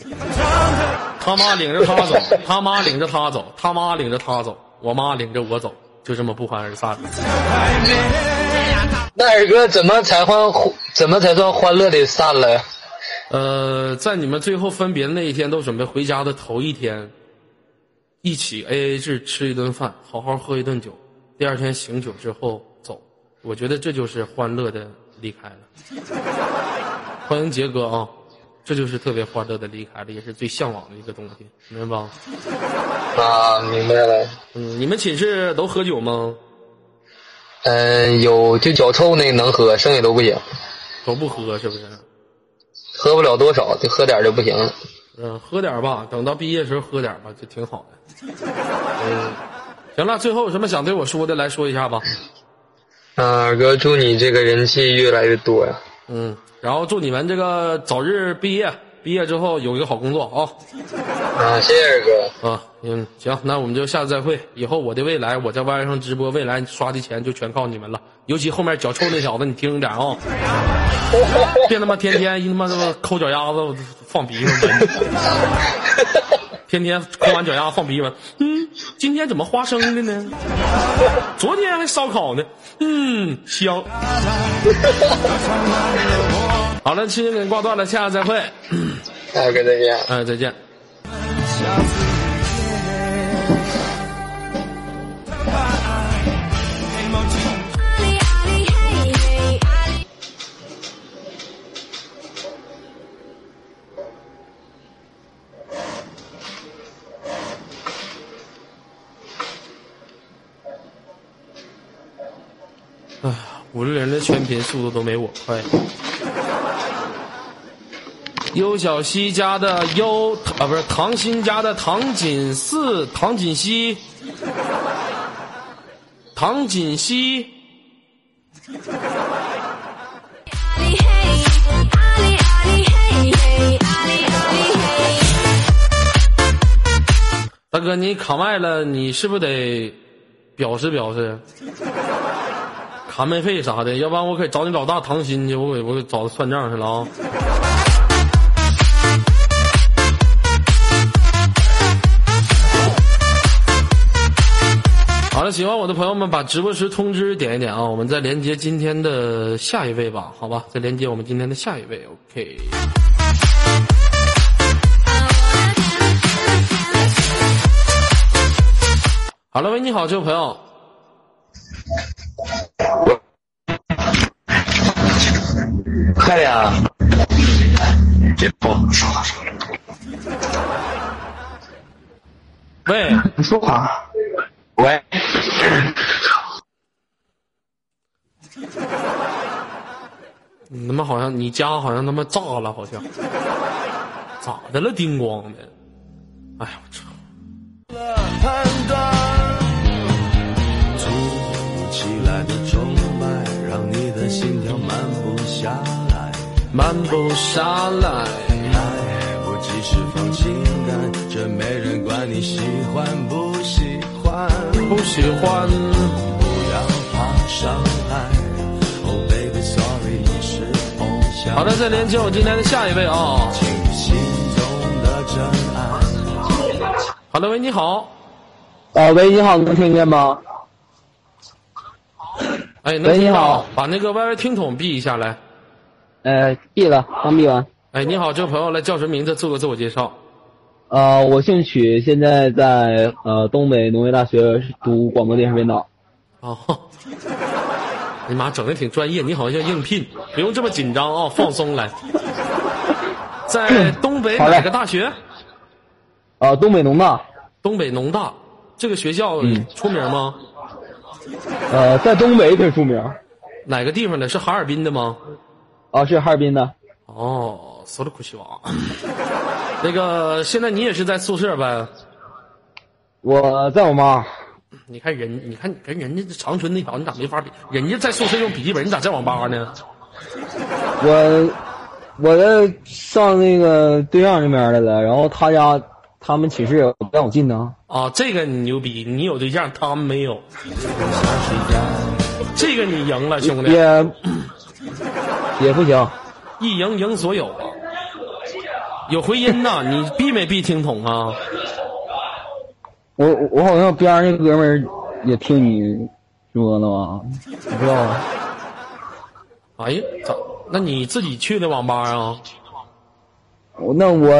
他妈领着他走，他妈领着他走，他妈领着他走，我妈领着我走，就这么不欢而散了。那二哥怎么才欢怎么才算欢乐的散了？呃，在你们最后分别的那一天，都准备回家的头一天，一起 A A 制吃一顿饭，好好喝一顿酒，第二天醒酒之后走。我觉得这就是欢乐的离开了。欢迎杰哥啊，这就是特别欢乐的离开了，也是最向往的一个东西，明白吧？啊，明白了。嗯，你们寝室都喝酒吗？嗯，有就脚臭那个能喝，剩下都不行，都不喝是不是？喝不了多少，就喝点就不行了。嗯，喝点吧，等到毕业时候喝点吧，就挺好的。嗯，行了，最后有什么想对我说的，来说一下吧。啊，二哥，祝你这个人气越来越多呀！嗯，然后祝你们这个早日毕业，毕业之后有一个好工作啊。啊，谢谢二哥。啊，嗯，行，那我们就下次再会。以后我的未来，我在 Y 上直播，未来刷的钱就全靠你们了。尤其后面脚臭那小子，你听着点啊，别他妈天天一他妈他妈抠脚丫子放鼻上闻，天天抠完脚丫子放鼻上闻。嗯，今天怎么花生的呢？昨天还烧烤呢。嗯，香。好了，亲戚给你挂断了，下次再会。大哥再见。哎，再见。五六零的全屏速度都没我快。优小西家的优啊，不是唐鑫家的唐锦四，唐锦熙，唐锦熙，大哥，你卡麦了，你是不是得表示表示？卡麦费啥的，要不然我可以找你老大唐鑫去，我给我给找他算账去了啊。好了，喜欢我的朋友们，把直播时通知点一点啊，我们再连接今天的下一位吧，好吧，再连接我们今天的下一位，OK。好了，喂，你好，这位朋友，快点啊！别碰！喂，你说话。喂，你他妈好像你家好像他妈炸了，好像咋的了？叮咣的！哎呀，我操！判断。突如其来的钟摆，让你的心跳慢不下来。慢不下来。来不及释放情感，这没人管你喜欢不喜欢。不喜欢。不要怕伤害。Oh baby sorry，你是偶像。好的，再连接我今天的下一位啊。请心中的真爱。好的，喂，你好。啊，喂，你好，能听见吗？哎，能喂听到你好把那个 YY 听筒闭一下来。呃，闭了，刚闭完。哎，你好，这位朋友来叫什么名字？做个自我介绍。呃，我姓曲，现在在呃东北农业大学读广播电视编导。哦，你妈整的挺专业，你好像应聘，不用这么紧张啊、放松来。在东北哪个大学？呃，东北农大，东北农大，这个学校嗯出名吗？呃，在东北挺出名。哪个地方的？是哈尔滨的吗？啊，是哈尔滨的。哦，索了库西瓦。那个，现在你也是在宿舍呗？我在我妈。你看人，你看你跟人家长春那条，你咋没法比？人家在宿舍用笔记本，你咋在网吧呢？我我在上那个对象那边来了，然后他家他们寝室也不让我进呢。啊，这个你牛逼，你有对象，他们没有。这个你赢了，兄弟，也 也不行。一赢赢所有啊！有回音呐，你闭没闭听筒啊？我我我好像边上那哥们儿也听你说了吧？你知道吗？哎呀，咋？那你自己去的网吧啊？我那我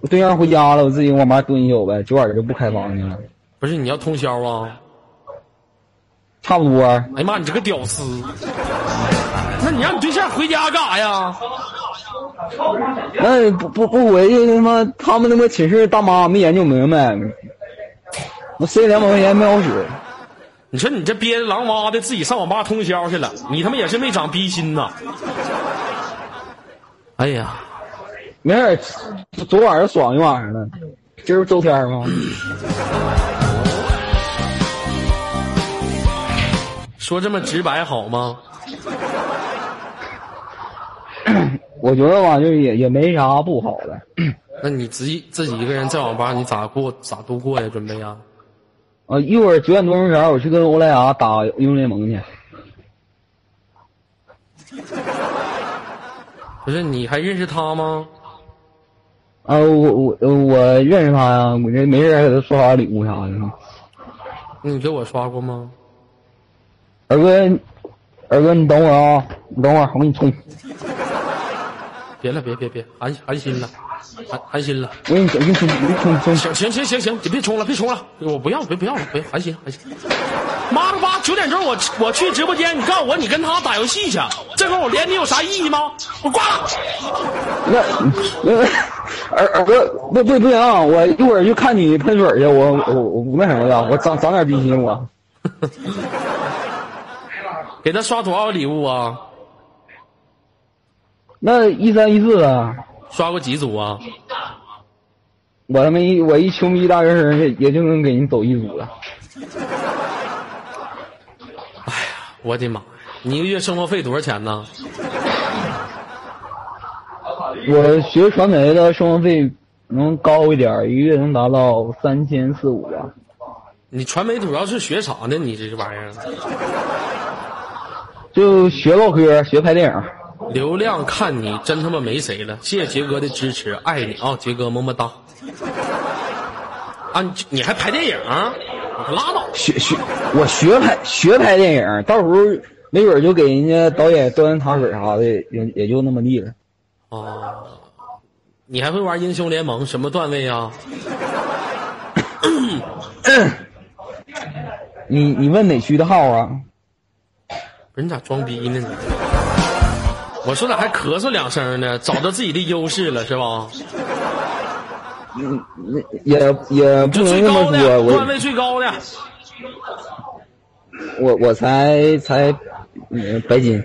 我对象回家了，我自己网吧蹲一宿呗，九点就不开房去了，不是你要通宵啊？差不多。哎呀妈，你这个屌丝！那你让你对象回家干啥呀？那不不不回去，他妈他们他妈寝室大妈没研究明白，我塞两百块钱没好使。你说你这憋着狼哇的自己上网吧通宵去了，你他妈也是没长逼心呐！哎呀，没事儿，昨晚上爽一晚上了，今儿不周天吗？说这么直白好吗？我觉得吧，就是也也没啥不好的。那你自己自己一个人在网吧，你咋过咋度过呀？准备呀？呃，一会儿九点多钟前，我去跟欧莱雅打英雄联盟去。不是，你还认识他吗？啊，我我呃我认识他呀，我这没事儿给他刷刷礼物啥的。你给我刷过吗？二哥，二哥，你等会儿啊，你等会儿，我给你充，别了，别别别，寒寒心了，寒寒心了。我给你给你充，给你充充。行行行行行，你别冲了，别冲了，我不要，别不要了，别寒心寒心。妈个巴，九点钟我我去直播间，你告诉我你跟他打游戏去，这会儿我连你有啥意义吗？我挂了。那那耳耳朵，不不不行啊，我一会儿去看你喷水去，我我我不那什么了，我长长点逼心我。给他刷多少礼物啊？那一三一四啊，刷过几组啊？我他妈一我一球迷大学生也也就能给你走一组了。哎呀我的妈！你一个月生活费多少钱呢？我学传媒的生活费能高一点，一个月能达到三千四五吧。你传媒主要是学啥呢？你这玩意儿，就学唠嗑，学拍电影。流量看你真他妈没谁了。谢谢杰哥的支持，爱你啊，杰哥么么哒。啊，你你还拍电影？你可拉倒！学学，我学拍学拍电影，到时候没准就给人家导演端糖水啥的，也也就那么地了。哦，你还会玩英雄联盟？什么段位啊？你你问哪区的号啊？不是你咋装逼呢？你我说咋还咳嗽两声呢？找到自己的优势了是吧？也也不能那么说，我段位最高的，我我才才嗯白金，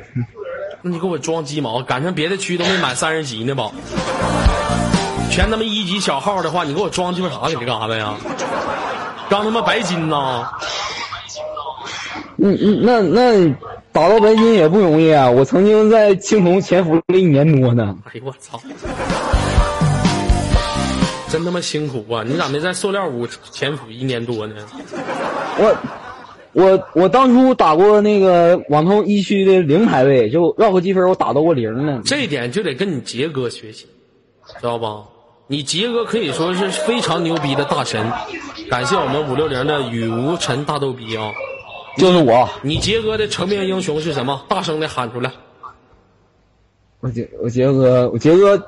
那你给我装鸡毛？赶上别的区都没满三十级呢吧？全他妈一级小号的话，你给我装鸡巴啥？给这干啥的呀？刚他妈白金呐！嗯嗯，那那打到白金也不容易啊！我曾经在青铜潜伏了一年多呢。哎呦我操！真他妈辛苦啊！你咋没在塑料屋潜伏一年多呢？我我我当初打过那个网通一区的零排位，就绕个积分我打到过零呢。这一点就得跟你杰哥学习，知道吧？你杰哥可以说是非常牛逼的大神，感谢我们五六零的雨无尘大逗逼啊！就是我，你杰哥的成名英雄是什么？大声的喊出来！我杰我杰哥，我杰哥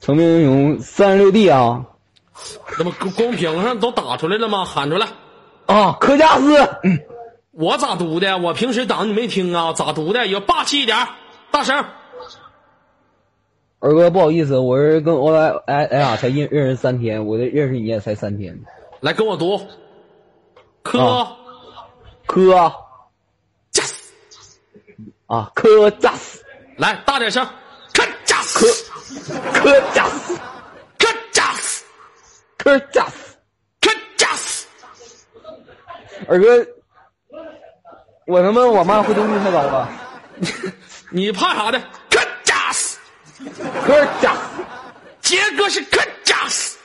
成名英雄三十六 D 啊那么公公屏上都打出来了吗？喊出来！啊，科加斯，嗯我咋读的？我平时挡你没听啊？咋读的？有霸气一点，大声！二哥不好意思，我是跟欧莱哎哎呀才认认识三天，我这认识你也才三天。来跟我读。科、啊科加斯，啊，科加斯，来大点声。科加斯，科加斯，科加斯，科加斯。科加斯。二哥，我他妈我妈回头率太高了，你怕啥的？科加斯，科加斯。杰哥是科加斯。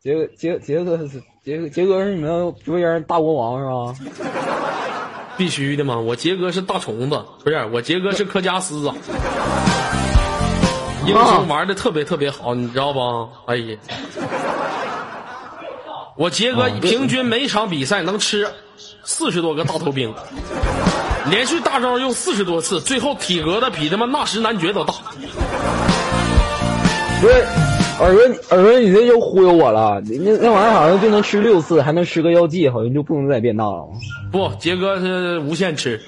杰杰杰哥是杰哥杰哥是你们直播间大国王是吧？必须的嘛！我杰哥是大虫子，不是我杰哥是科加斯啊。英雄玩的特别特别好，你知道不？哎呀，我杰哥平均每场比赛能吃四十多个大头兵，连续大招用四十多次，最后体格子比他妈纳什男爵都大。不是，二哥你二哥你这就忽悠我了，你那那玩意儿好像就能吃六次，还能吃个药剂，好像就不能再变大了。不，杰哥是无限吃。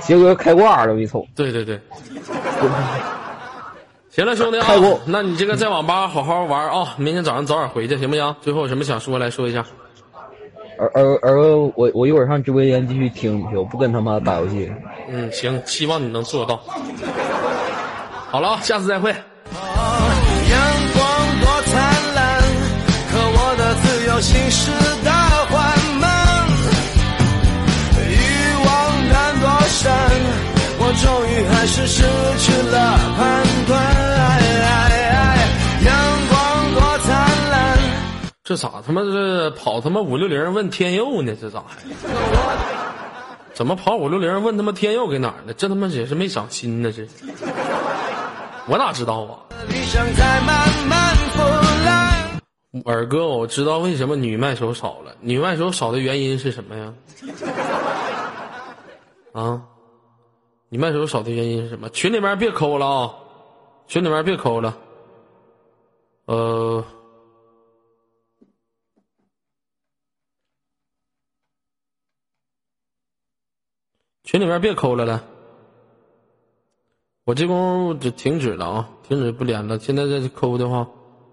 杰哥开挂了，我一瞅。对对对。行了，兄弟啊那你这个在网吧好好玩啊，明天早上早点回去，行不行？最后有什么想说来说一下？二二二哥，我我一会儿上直播间继续听你去，我不跟他妈打游戏。嗯，行，希望你能做到。好了啊，下次再会。阳光多灿烂，可我的自由行驶的缓慢，欲望难躲闪，我终于还是失去了判断。阳光多灿烂，这咋他妈这跑他妈五六零问天佑呢？这咋还？怎么跑五六零问他妈天佑给哪儿呢？这他妈也是没长心呢，这我哪知道啊？理想在慢慢腐烂。二哥，我知道为什么女麦手少了。女麦手少的原因是什么呀？啊，女麦手少的原因是什么？群里面别抠了啊！群里面别抠了。呃，群里面别抠了，来。我这功夫只停止了啊，停止不连了。现在在这扣的话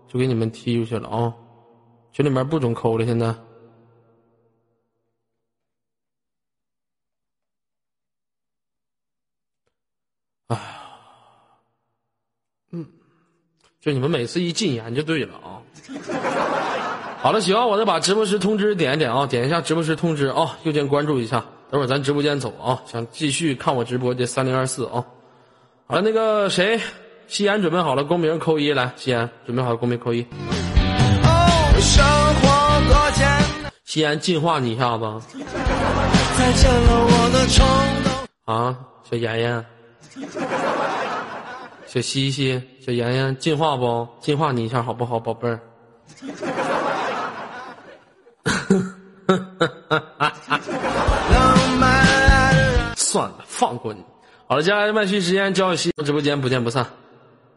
就给你们踢出去了啊，群里面不准扣了。现在哎呀，嗯，就你们每次一禁言就对了啊。好了，行，我再把直播室通知点一点啊，点一下直播室通知啊，右键关注一下。等会儿咱直播间走啊，想继续看我直播的三零二四啊。好了，那个谁，西安准备好了，公屏扣一来，西安准备好了，公屏扣一。哦，生活多简单，西安净化你一下子再见了我的冲动。啊，小妍妍，小西西，小妍妍，进化不？进化你一下好不好，宝贝儿？算了，放过你。好了，接下来麦序时间，交给西直播间，不见不散。